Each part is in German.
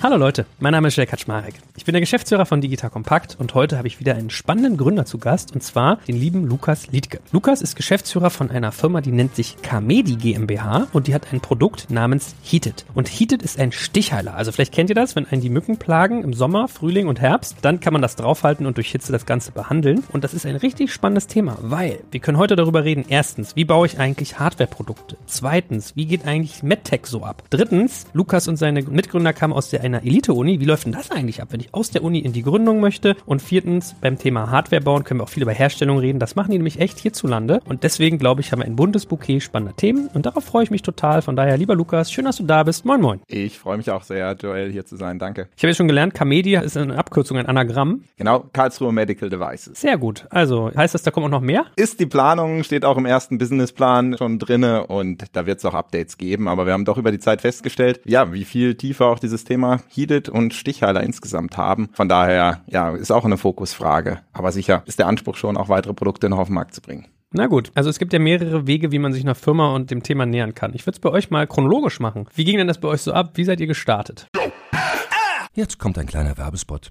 Hallo Leute, mein Name ist Jel Kaczmarek. Ich bin der Geschäftsführer von Digital Compact und heute habe ich wieder einen spannenden Gründer zu Gast und zwar den lieben Lukas Liedke. Lukas ist Geschäftsführer von einer Firma, die nennt sich Kamedi GmbH und die hat ein Produkt namens Heated. Und Heated ist ein Stichheiler. Also vielleicht kennt ihr das, wenn einen die Mücken plagen im Sommer, Frühling und Herbst, dann kann man das draufhalten und durch Hitze das Ganze behandeln. Und das ist ein richtig spannendes Thema, weil wir können heute darüber reden. Erstens, wie baue ich eigentlich Hardwareprodukte? Zweitens, wie geht eigentlich MedTech so ab? Drittens, Lukas und seine Mitgründer kamen aus der einer Elite-Uni. Wie läuft denn das eigentlich ab, wenn ich aus der Uni in die Gründung möchte? Und viertens, beim Thema Hardware bauen können wir auch viel über Herstellung reden. Das machen die nämlich echt hierzulande. Und deswegen, glaube ich, haben wir ein buntes Bouquet spannender Themen. Und darauf freue ich mich total. Von daher, lieber Lukas, schön, dass du da bist. Moin, moin. Ich freue mich auch sehr, Joel, hier zu sein. Danke. Ich habe jetzt schon gelernt, Camedia ist eine Abkürzung, ein Anagramm. Genau, Karlsruhe Medical Devices. Sehr gut. Also, heißt das, da kommt auch noch mehr? Ist die Planung, steht auch im ersten Businessplan schon drinne und da wird es auch Updates geben. Aber wir haben doch über die Zeit festgestellt, ja, wie viel tiefer auch dieses Thema Heated und Stichheiler insgesamt haben. Von daher, ja, ist auch eine Fokusfrage. Aber sicher ist der Anspruch schon, auch weitere Produkte noch auf den Markt zu bringen. Na gut, also es gibt ja mehrere Wege, wie man sich einer Firma und dem Thema nähern kann. Ich würde es bei euch mal chronologisch machen. Wie ging denn das bei euch so ab? Wie seid ihr gestartet? Jetzt kommt ein kleiner Werbespot.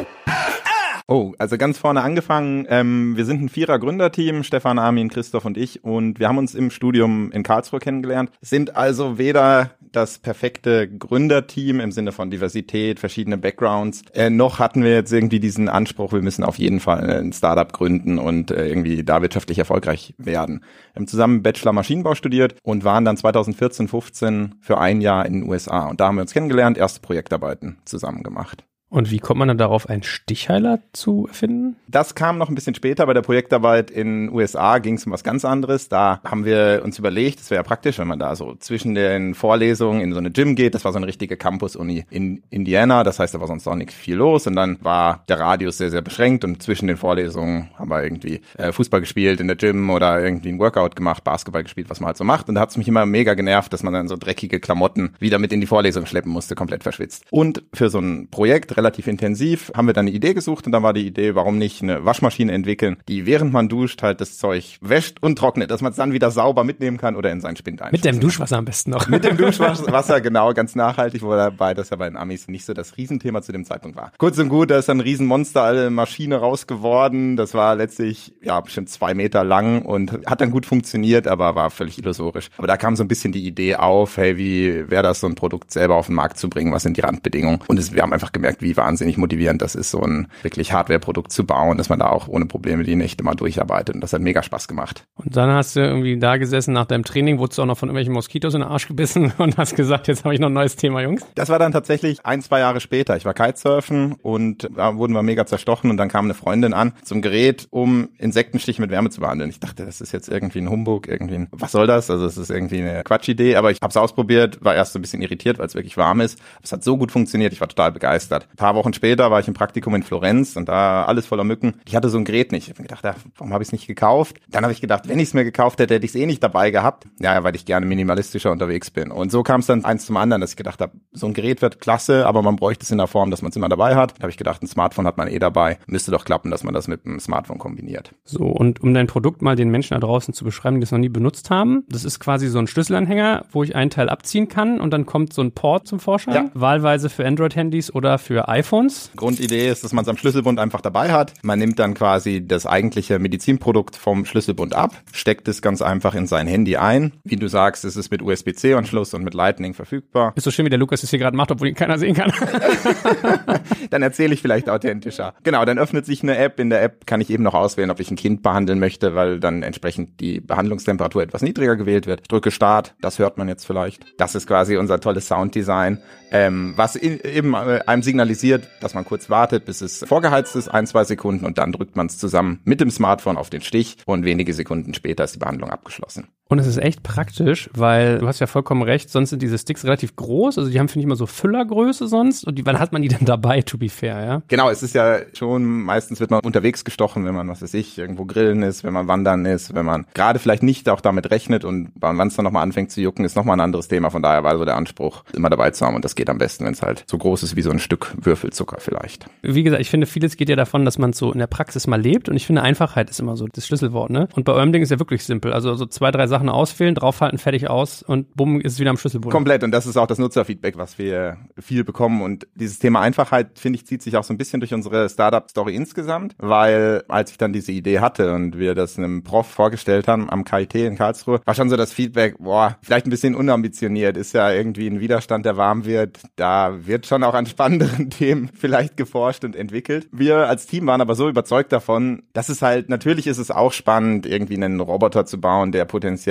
Oh, also ganz vorne angefangen. Ähm, wir sind ein vierer Gründerteam, Stefan, Armin, Christoph und ich. Und wir haben uns im Studium in Karlsruhe kennengelernt. Sind also weder das perfekte Gründerteam im Sinne von Diversität, verschiedene Backgrounds, äh, noch hatten wir jetzt irgendwie diesen Anspruch, wir müssen auf jeden Fall ein Startup gründen und äh, irgendwie da wirtschaftlich erfolgreich werden. Wir haben zusammen Bachelor Maschinenbau studiert und waren dann 2014, 15 für ein Jahr in den USA. Und da haben wir uns kennengelernt, erste Projektarbeiten zusammen gemacht. Und wie kommt man dann darauf, einen Stichheiler zu erfinden? Das kam noch ein bisschen später. Bei der Projektarbeit in den USA ging es um was ganz anderes. Da haben wir uns überlegt, es wäre ja praktisch, wenn man da so zwischen den Vorlesungen in so eine Gym geht. Das war so eine richtige Campus-Uni in Indiana. Das heißt, da war sonst auch nicht viel los. Und dann war der Radius sehr, sehr beschränkt. Und zwischen den Vorlesungen haben wir irgendwie äh, Fußball gespielt in der Gym oder irgendwie ein Workout gemacht, Basketball gespielt, was man halt so macht. Und da hat es mich immer mega genervt, dass man dann so dreckige Klamotten wieder mit in die Vorlesung schleppen musste, komplett verschwitzt. Und für so ein Projekt relativ intensiv, haben wir dann eine Idee gesucht und dann war die Idee, warum nicht eine Waschmaschine entwickeln, die während man duscht halt das Zeug wäscht und trocknet, dass man es dann wieder sauber mitnehmen kann oder in seinen Spind Mit dem Duschwasser am besten noch. Mit dem Duschwasser, genau, ganz nachhaltig, wobei das ja bei den Amis nicht so das Riesenthema zu dem Zeitpunkt war. Kurz und gut, da ist dann ein Riesenmonster, alle Maschine rausgeworden. Das war letztlich, ja, bestimmt zwei Meter lang und hat dann gut funktioniert, aber war völlig illusorisch. Aber da kam so ein bisschen die Idee auf, hey, wie wäre das, so ein Produkt selber auf den Markt zu bringen? Was sind die Randbedingungen? Und es, wir haben einfach gemerkt, wie wahnsinnig wahnsinnig motivierend das ist, so ein wirklich Hardware-Produkt zu bauen, dass man da auch ohne Probleme die Nächte mal durcharbeitet. Und das hat mega Spaß gemacht. Und dann hast du irgendwie da gesessen nach deinem Training, wurdest du auch noch von irgendwelchen Moskitos in den Arsch gebissen und hast gesagt, jetzt habe ich noch ein neues Thema, Jungs. Das war dann tatsächlich ein, zwei Jahre später. Ich war Kitesurfen und da wurden wir mega zerstochen und dann kam eine Freundin an zum Gerät, um Insektenstiche mit Wärme zu behandeln. Ich dachte, das ist jetzt irgendwie ein Humbug, irgendwie ein, was soll das? Also es ist irgendwie eine Quatschidee, aber ich habe es ausprobiert, war erst so ein bisschen irritiert, weil es wirklich warm ist. Es hat so gut funktioniert, ich war total begeistert. Paar Wochen später war ich im Praktikum in Florenz und da alles voller Mücken. Ich hatte so ein Gerät nicht. Ich habe gedacht, ach, warum habe ich es nicht gekauft? Dann habe ich gedacht, wenn ich es mir gekauft hätte, hätte ich es eh nicht dabei gehabt. Ja, weil ich gerne minimalistischer unterwegs bin. Und so kam es dann eins zum anderen, dass ich gedacht habe, so ein Gerät wird klasse, aber man bräuchte es in der Form, dass man es immer dabei hat. Da habe ich gedacht, ein Smartphone hat man eh dabei. Müsste doch klappen, dass man das mit einem Smartphone kombiniert. So, und um dein Produkt mal den Menschen da draußen zu beschreiben, die das noch nie benutzt haben, das ist quasi so ein Schlüsselanhänger, wo ich einen Teil abziehen kann und dann kommt so ein Port zum Vorschein. Ja. Wahlweise für Android-Handys oder für iPhones. Grundidee ist, dass man es am Schlüsselbund einfach dabei hat. Man nimmt dann quasi das eigentliche Medizinprodukt vom Schlüsselbund ab, steckt es ganz einfach in sein Handy ein. Wie du sagst, ist es mit USB-C-Anschluss und mit Lightning verfügbar. Ist so schön, wie der Lukas es hier gerade macht, obwohl ihn keiner sehen kann. dann erzähle ich vielleicht authentischer. Genau, dann öffnet sich eine App. In der App kann ich eben noch auswählen, ob ich ein Kind behandeln möchte, weil dann entsprechend die Behandlungstemperatur etwas niedriger gewählt wird. Ich drücke Start, das hört man jetzt vielleicht. Das ist quasi unser tolles Sounddesign, ähm, was in, eben äh, einem signalisiert, dass man kurz wartet, bis es vorgeheizt ist, ein, zwei Sekunden und dann drückt man es zusammen mit dem Smartphone auf den Stich und wenige Sekunden später ist die Behandlung abgeschlossen. Und es ist echt praktisch, weil du hast ja vollkommen recht, sonst sind diese Sticks relativ groß, also die haben, finde ich, immer so Füllergröße sonst. Und die, wann hat man die denn dabei, to be fair, ja? Genau, es ist ja schon, meistens wird man unterwegs gestochen, wenn man, was weiß ich, irgendwo grillen ist, wenn man wandern ist, wenn man gerade vielleicht nicht auch damit rechnet und wann es dann nochmal anfängt zu jucken, ist nochmal ein anderes Thema. Von daher war so der Anspruch, immer dabei zu haben und das geht am besten, wenn es halt so groß ist wie so ein Stück Würfelzucker vielleicht. Wie gesagt, ich finde, vieles geht ja davon, dass man so in der Praxis mal lebt und ich finde, Einfachheit ist immer so das Schlüsselwort, ne? Und bei eurem Ding ist ja wirklich simpel. Also so zwei, drei Sachen auswählen, draufhalten, fertig aus und bumm, ist es wieder am Schlüsselbund. Komplett und das ist auch das Nutzerfeedback, was wir viel bekommen und dieses Thema Einfachheit, finde ich, zieht sich auch so ein bisschen durch unsere Startup-Story insgesamt, weil als ich dann diese Idee hatte und wir das einem Prof vorgestellt haben am KIT in Karlsruhe, war schon so das Feedback, boah, vielleicht ein bisschen unambitioniert, ist ja irgendwie ein Widerstand, der warm wird, da wird schon auch an spannenderen Themen vielleicht geforscht und entwickelt. Wir als Team waren aber so überzeugt davon, dass es halt, natürlich ist es auch spannend, irgendwie einen Roboter zu bauen, der potenziell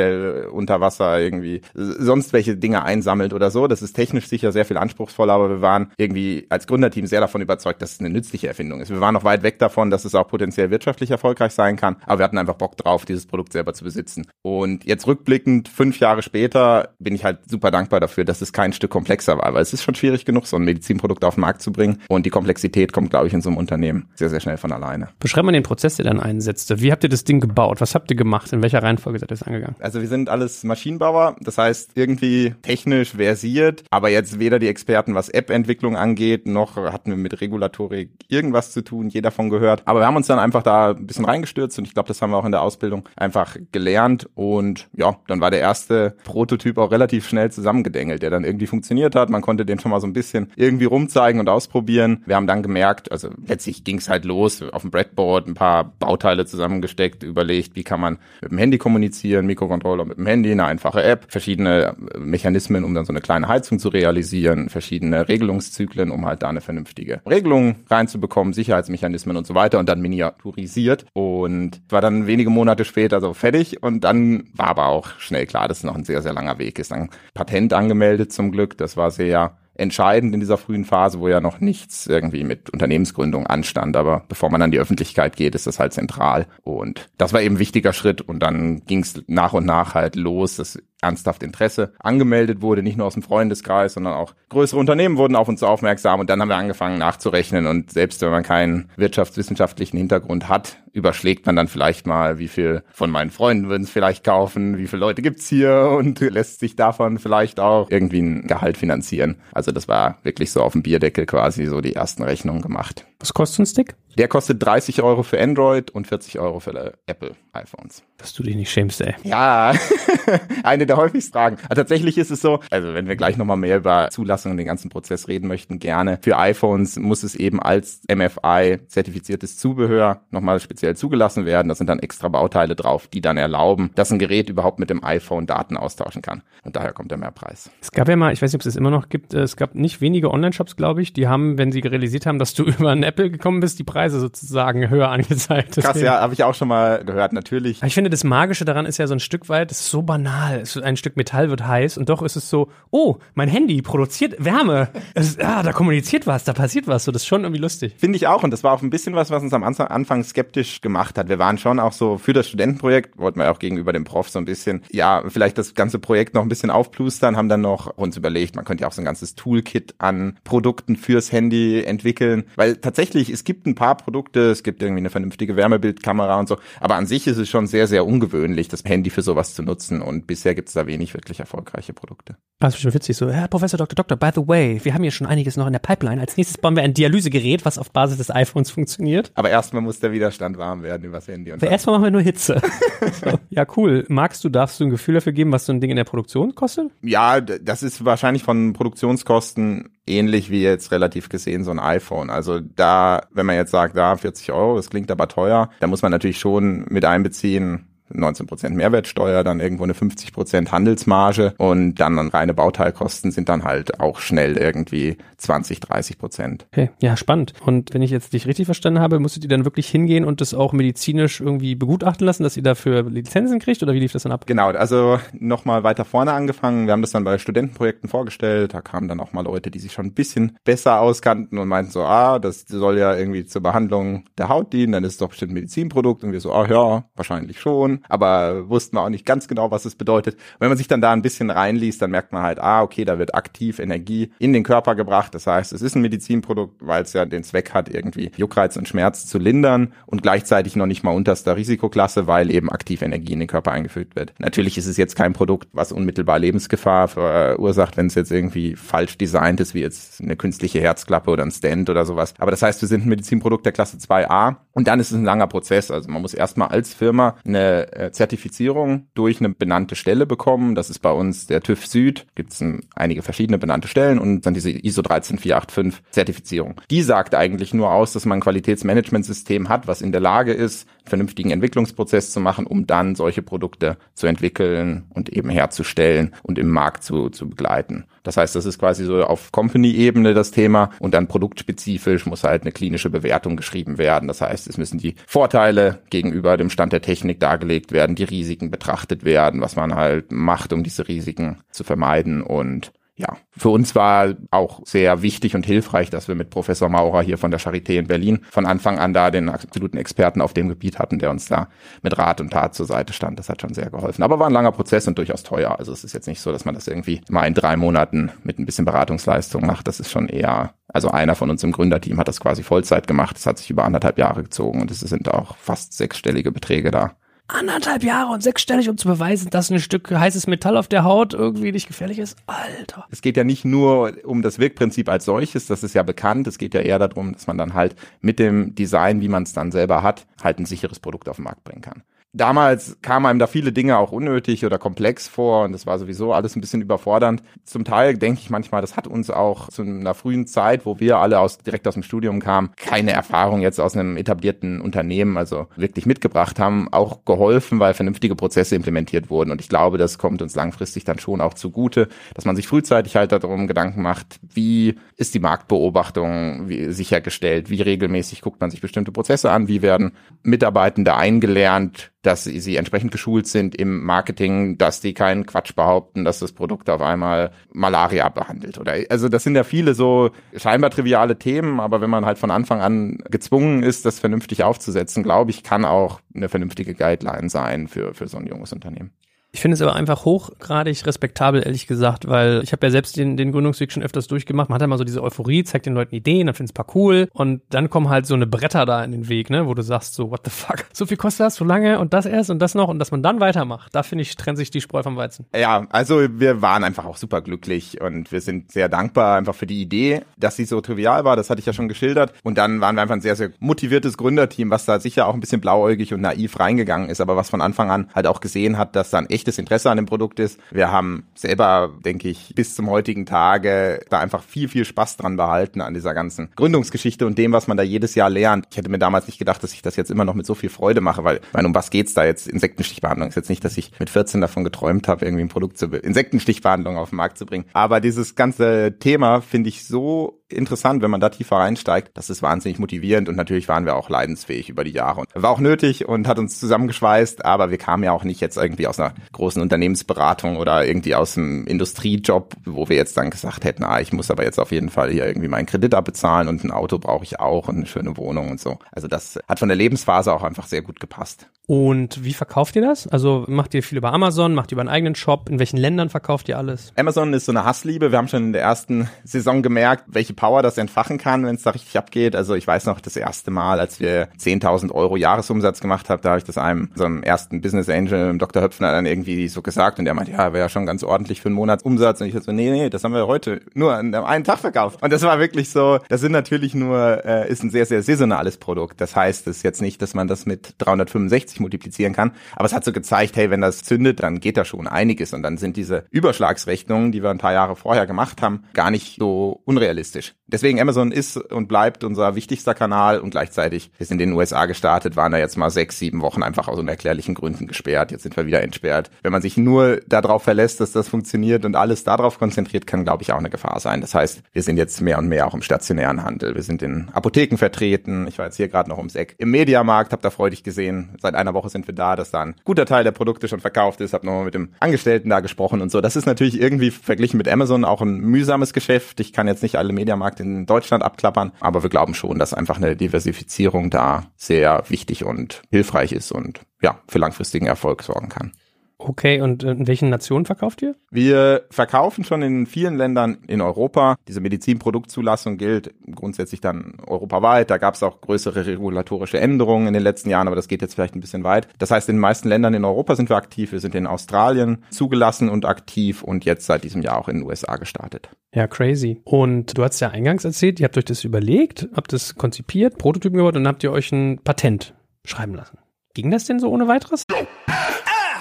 unter Wasser irgendwie sonst welche Dinge einsammelt oder so. Das ist technisch sicher sehr viel anspruchsvoller, aber wir waren irgendwie als Gründerteam sehr davon überzeugt, dass es eine nützliche Erfindung ist. Wir waren noch weit weg davon, dass es auch potenziell wirtschaftlich erfolgreich sein kann, aber wir hatten einfach Bock drauf, dieses Produkt selber zu besitzen. Und jetzt rückblickend, fünf Jahre später, bin ich halt super dankbar dafür, dass es kein Stück komplexer war, weil es ist schon schwierig genug, so ein Medizinprodukt auf den Markt zu bringen und die Komplexität kommt, glaube ich, in so einem Unternehmen sehr, sehr schnell von alleine. Beschreib mal den Prozess, der dann einsetzte. Wie habt ihr das Ding gebaut? Was habt ihr gemacht? In welcher Reihenfolge seid ihr es angegangen? Also wir sind alles Maschinenbauer, das heißt irgendwie technisch versiert, aber jetzt weder die Experten, was App-Entwicklung angeht, noch hatten wir mit Regulatorik irgendwas zu tun, jeder davon gehört. Aber wir haben uns dann einfach da ein bisschen reingestürzt und ich glaube, das haben wir auch in der Ausbildung einfach gelernt und ja, dann war der erste Prototyp auch relativ schnell zusammengedengelt, der dann irgendwie funktioniert hat. Man konnte den schon mal so ein bisschen irgendwie rumzeigen und ausprobieren. Wir haben dann gemerkt, also letztlich ging es halt los, auf dem Breadboard ein paar Bauteile zusammengesteckt, überlegt, wie kann man mit dem Handy kommunizieren, Mikrocontroller mit dem Handy, eine einfache App, verschiedene Mechanismen, um dann so eine kleine Heizung zu realisieren, verschiedene Regelungszyklen, um halt da eine vernünftige Regelung reinzubekommen, Sicherheitsmechanismen und so weiter und dann miniaturisiert und war dann wenige Monate später so fertig und dann war aber auch schnell klar, dass es noch ein sehr, sehr langer Weg ist. Dann Patent angemeldet zum Glück, das war sehr entscheidend in dieser frühen Phase, wo ja noch nichts irgendwie mit Unternehmensgründung anstand. Aber bevor man an die Öffentlichkeit geht, ist das halt zentral. Und das war eben ein wichtiger Schritt. Und dann ging es nach und nach halt los, dass ernsthaft Interesse angemeldet wurde, nicht nur aus dem Freundeskreis, sondern auch größere Unternehmen wurden auf uns aufmerksam und dann haben wir angefangen nachzurechnen und selbst wenn man keinen wirtschaftswissenschaftlichen Hintergrund hat, überschlägt man dann vielleicht mal, wie viel von meinen Freunden würden es vielleicht kaufen, wie viele Leute gibt's hier und lässt sich davon vielleicht auch irgendwie ein Gehalt finanzieren. Also das war wirklich so auf dem Bierdeckel quasi so die ersten Rechnungen gemacht. Was kostet ein Stick? Der kostet 30 Euro für Android und 40 Euro für Apple iPhones. Dass du dich nicht schämst, ey. Ja, eine der häufigsten Fragen. Aber tatsächlich ist es so, also wenn wir gleich nochmal mehr über Zulassung und den ganzen Prozess reden möchten, gerne. Für iPhones muss es eben als MFI-zertifiziertes Zubehör nochmal speziell zugelassen werden. Da sind dann extra Bauteile drauf, die dann erlauben, dass ein Gerät überhaupt mit dem iPhone Daten austauschen kann. Und daher kommt der Mehrpreis. Es gab ja mal, ich weiß nicht, ob es das immer noch gibt, es gab nicht wenige Online-Shops, glaube ich, die haben, wenn sie realisiert haben, dass du über ein Apple gekommen bist, die Preise sozusagen höher angezeigt. Deswegen. Krass, ja, habe ich auch schon mal gehört, natürlich. Ich finde, das Magische daran ist ja so ein Stück weit, das ist so banal. Ein Stück Metall wird heiß und doch ist es so, oh, mein Handy produziert Wärme. Es, ah, da kommuniziert was, da passiert was. So, das ist schon irgendwie lustig. Finde ich auch und das war auch ein bisschen was, was uns am Anfang skeptisch gemacht hat. Wir waren schon auch so für das Studentenprojekt, wollten wir auch gegenüber dem Prof so ein bisschen, ja, vielleicht das ganze Projekt noch ein bisschen aufplustern, haben dann noch uns überlegt, man könnte ja auch so ein ganzes Toolkit an Produkten fürs Handy entwickeln, weil tatsächlich, es gibt ein paar Produkte, es gibt irgendwie eine vernünftige Wärmebildkamera und so, aber an sich ist es schon sehr, sehr ungewöhnlich, das Handy für sowas zu nutzen und bisher gibt es da wenig wirklich erfolgreiche Produkte. Das ist schon witzig so, Herr Professor Dr. Doktor, by the way, wir haben hier schon einiges noch in der Pipeline. Als nächstes bauen wir ein Dialysegerät, was auf Basis des iPhones funktioniert. Aber erstmal muss der Widerstand warm werden übers Handy. Und erstmal machen wir nur Hitze. so. Ja, cool. Magst du, darfst du ein Gefühl dafür geben, was so ein Ding in der Produktion kostet? Ja, das ist wahrscheinlich von Produktionskosten ähnlich wie jetzt relativ gesehen so ein iPhone. Also da, wenn man jetzt sagt, da 40 Euro, das klingt aber teuer, da muss man natürlich schon mit einbeziehen, 19 Prozent Mehrwertsteuer, dann irgendwo eine 50 Prozent Handelsmarge und dann reine Bauteilkosten sind dann halt auch schnell irgendwie 20, 30 Prozent. Okay, ja, spannend. Und wenn ich jetzt dich richtig verstanden habe, musstet ihr dann wirklich hingehen und das auch medizinisch irgendwie begutachten lassen, dass ihr dafür Lizenzen kriegt oder wie lief das dann ab? Genau, also nochmal weiter vorne angefangen. Wir haben das dann bei Studentenprojekten vorgestellt. Da kamen dann auch mal Leute, die sich schon ein bisschen besser auskannten und meinten so, ah, das soll ja irgendwie zur Behandlung der Haut dienen, dann ist es doch bestimmt ein Medizinprodukt. Und wir so, ah ja, wahrscheinlich schon aber wussten wir auch nicht ganz genau, was es bedeutet. Und wenn man sich dann da ein bisschen reinliest, dann merkt man halt, ah, okay, da wird aktiv Energie in den Körper gebracht. Das heißt, es ist ein Medizinprodukt, weil es ja den Zweck hat, irgendwie Juckreiz und Schmerz zu lindern und gleichzeitig noch nicht mal unterster Risikoklasse, weil eben aktiv Energie in den Körper eingefügt wird. Natürlich ist es jetzt kein Produkt, was unmittelbar Lebensgefahr verursacht, wenn es jetzt irgendwie falsch designt ist, wie jetzt eine künstliche Herzklappe oder ein Stand oder sowas. Aber das heißt, wir sind ein Medizinprodukt der Klasse 2a und dann ist es ein langer Prozess. Also man muss erstmal als Firma eine äh, Zertifizierung durch eine benannte Stelle bekommen. Das ist bei uns der TÜV Süd. Gibt es einige verschiedene benannte Stellen und dann diese ISO 13485 Zertifizierung. Die sagt eigentlich nur aus, dass man ein Qualitätsmanagementsystem hat, was in der Lage ist, einen vernünftigen Entwicklungsprozess zu machen, um dann solche Produkte zu entwickeln und eben herzustellen und im Markt zu, zu begleiten. Das heißt, das ist quasi so auf Company-Ebene das Thema und dann produktspezifisch muss halt eine klinische Bewertung geschrieben werden. Das heißt, es müssen die Vorteile gegenüber dem Stand der Technik dargelegt werden, die Risiken betrachtet werden, was man halt macht, um diese Risiken zu vermeiden und ja, für uns war auch sehr wichtig und hilfreich, dass wir mit Professor Maurer hier von der Charité in Berlin von Anfang an da den absoluten Experten auf dem Gebiet hatten, der uns da mit Rat und Tat zur Seite stand. Das hat schon sehr geholfen. Aber war ein langer Prozess und durchaus teuer. Also es ist jetzt nicht so, dass man das irgendwie mal in drei Monaten mit ein bisschen Beratungsleistung macht. Das ist schon eher, also einer von uns im Gründerteam hat das quasi Vollzeit gemacht. Das hat sich über anderthalb Jahre gezogen und es sind auch fast sechsstellige Beträge da anderthalb Jahre und sechsstellig, um zu beweisen, dass ein Stück heißes Metall auf der Haut irgendwie nicht gefährlich ist. Alter. Es geht ja nicht nur um das Wirkprinzip als solches, das ist ja bekannt. Es geht ja eher darum, dass man dann halt mit dem Design, wie man es dann selber hat, halt ein sicheres Produkt auf den Markt bringen kann. Damals kamen einem da viele Dinge auch unnötig oder komplex vor und das war sowieso alles ein bisschen überfordernd. Zum Teil denke ich manchmal, das hat uns auch zu einer frühen Zeit, wo wir alle aus, direkt aus dem Studium kamen, keine Erfahrung jetzt aus einem etablierten Unternehmen, also wirklich mitgebracht haben, auch geholfen, weil vernünftige Prozesse implementiert wurden. Und ich glaube, das kommt uns langfristig dann schon auch zugute, dass man sich frühzeitig halt darum Gedanken macht, wie ist die Marktbeobachtung sichergestellt, wie regelmäßig guckt man sich bestimmte Prozesse an, wie werden Mitarbeitende eingelernt, dass sie, sie entsprechend geschult sind im Marketing, dass die keinen Quatsch behaupten, dass das Produkt auf einmal Malaria behandelt. Oder also das sind ja viele so scheinbar triviale Themen, aber wenn man halt von Anfang an gezwungen ist, das vernünftig aufzusetzen, glaube ich, kann auch eine vernünftige Guideline sein für, für so ein junges Unternehmen. Ich finde es aber einfach hochgradig respektabel, ehrlich gesagt, weil ich habe ja selbst den, den Gründungsweg schon öfters durchgemacht. Man hat ja mal so diese Euphorie, zeigt den Leuten Ideen, dann finden es paar cool und dann kommen halt so eine Bretter da in den Weg, ne, wo du sagst so, what the fuck, so viel kostet das, so lange und das erst und das noch und dass man dann weitermacht. Da finde ich, trennt sich die Spreu vom Weizen. Ja, also wir waren einfach auch super glücklich und wir sind sehr dankbar einfach für die Idee, dass sie so trivial war, das hatte ich ja schon geschildert und dann waren wir einfach ein sehr, sehr motiviertes Gründerteam, was da sicher auch ein bisschen blauäugig und naiv reingegangen ist, aber was von Anfang an halt auch gesehen hat, dass dann echtes Interesse an dem Produkt ist. Wir haben selber, denke ich, bis zum heutigen Tage da einfach viel, viel Spaß dran behalten an dieser ganzen Gründungsgeschichte und dem, was man da jedes Jahr lernt. Ich hätte mir damals nicht gedacht, dass ich das jetzt immer noch mit so viel Freude mache, weil, meine, um was geht's da jetzt? Insektenstichbehandlung ist jetzt nicht, dass ich mit 14 davon geträumt habe, irgendwie ein Produkt zu Insektenstichbehandlung auf den Markt zu bringen. Aber dieses ganze Thema finde ich so interessant, wenn man da tiefer reinsteigt. Das ist wahnsinnig motivierend und natürlich waren wir auch leidensfähig über die Jahre. Und war auch nötig und hat uns zusammengeschweißt, aber wir kamen ja auch nicht jetzt irgendwie aus einer großen Unternehmensberatung oder irgendwie aus einem Industriejob, wo wir jetzt dann gesagt hätten, ah, ich muss aber jetzt auf jeden Fall hier irgendwie meinen Kredit abbezahlen und ein Auto brauche ich auch und eine schöne Wohnung und so. Also das hat von der Lebensphase auch einfach sehr gut gepasst. Und wie verkauft ihr das? Also macht ihr viel über Amazon, macht ihr über einen eigenen Shop? In welchen Ländern verkauft ihr alles? Amazon ist so eine Hassliebe. Wir haben schon in der ersten Saison gemerkt, welche Power das entfachen kann, wenn es da richtig abgeht. Also ich weiß noch, das erste Mal, als wir 10.000 Euro Jahresumsatz gemacht haben, da habe ich das einem, so einem ersten Business Angel, Dr. Höpfner, dann irgendwie so gesagt und der meinte, ja, wäre ja schon ganz ordentlich für einen Monatsumsatz. Und ich so, nee, nee, das haben wir heute nur an einem Tag verkauft. Und das war wirklich so, das sind natürlich nur, äh, ist ein sehr, sehr saisonales Produkt. Das heißt, es ist jetzt nicht, dass man das mit 365 multiplizieren kann, aber es hat so gezeigt, hey, wenn das zündet, dann geht da schon einiges und dann sind diese Überschlagsrechnungen, die wir ein paar Jahre vorher gemacht haben, gar nicht so unrealistisch. Deswegen Amazon ist und bleibt unser wichtigster Kanal und gleichzeitig, sind in den USA gestartet, waren da jetzt mal sechs, sieben Wochen einfach aus unerklärlichen Gründen gesperrt. Jetzt sind wir wieder entsperrt. Wenn man sich nur darauf verlässt, dass das funktioniert und alles darauf konzentriert, kann, glaube ich, auch eine Gefahr sein. Das heißt, wir sind jetzt mehr und mehr auch im stationären Handel. Wir sind in Apotheken vertreten. Ich war jetzt hier gerade noch ums Eck im Mediamarkt, habe da freudig gesehen. Seit einer Woche sind wir da, dass da ein guter Teil der Produkte schon verkauft ist. Habe nochmal mit dem Angestellten da gesprochen und so. Das ist natürlich irgendwie verglichen mit Amazon auch ein mühsames Geschäft. Ich kann jetzt nicht alle Mediamärkte in Deutschland abklappern, aber wir glauben schon, dass einfach eine Diversifizierung da sehr wichtig und hilfreich ist und ja, für langfristigen Erfolg sorgen kann. Okay, und in welchen Nationen verkauft ihr? Wir verkaufen schon in vielen Ländern in Europa. Diese Medizinproduktzulassung gilt grundsätzlich dann europaweit. Da gab es auch größere regulatorische Änderungen in den letzten Jahren, aber das geht jetzt vielleicht ein bisschen weit. Das heißt, in den meisten Ländern in Europa sind wir aktiv. Wir sind in Australien zugelassen und aktiv und jetzt seit diesem Jahr auch in den USA gestartet. Ja, crazy. Und du hast ja eingangs erzählt, ihr habt euch das überlegt, habt das konzipiert, Prototypen gebaut und dann habt ihr euch ein Patent schreiben lassen. Ging das denn so ohne weiteres?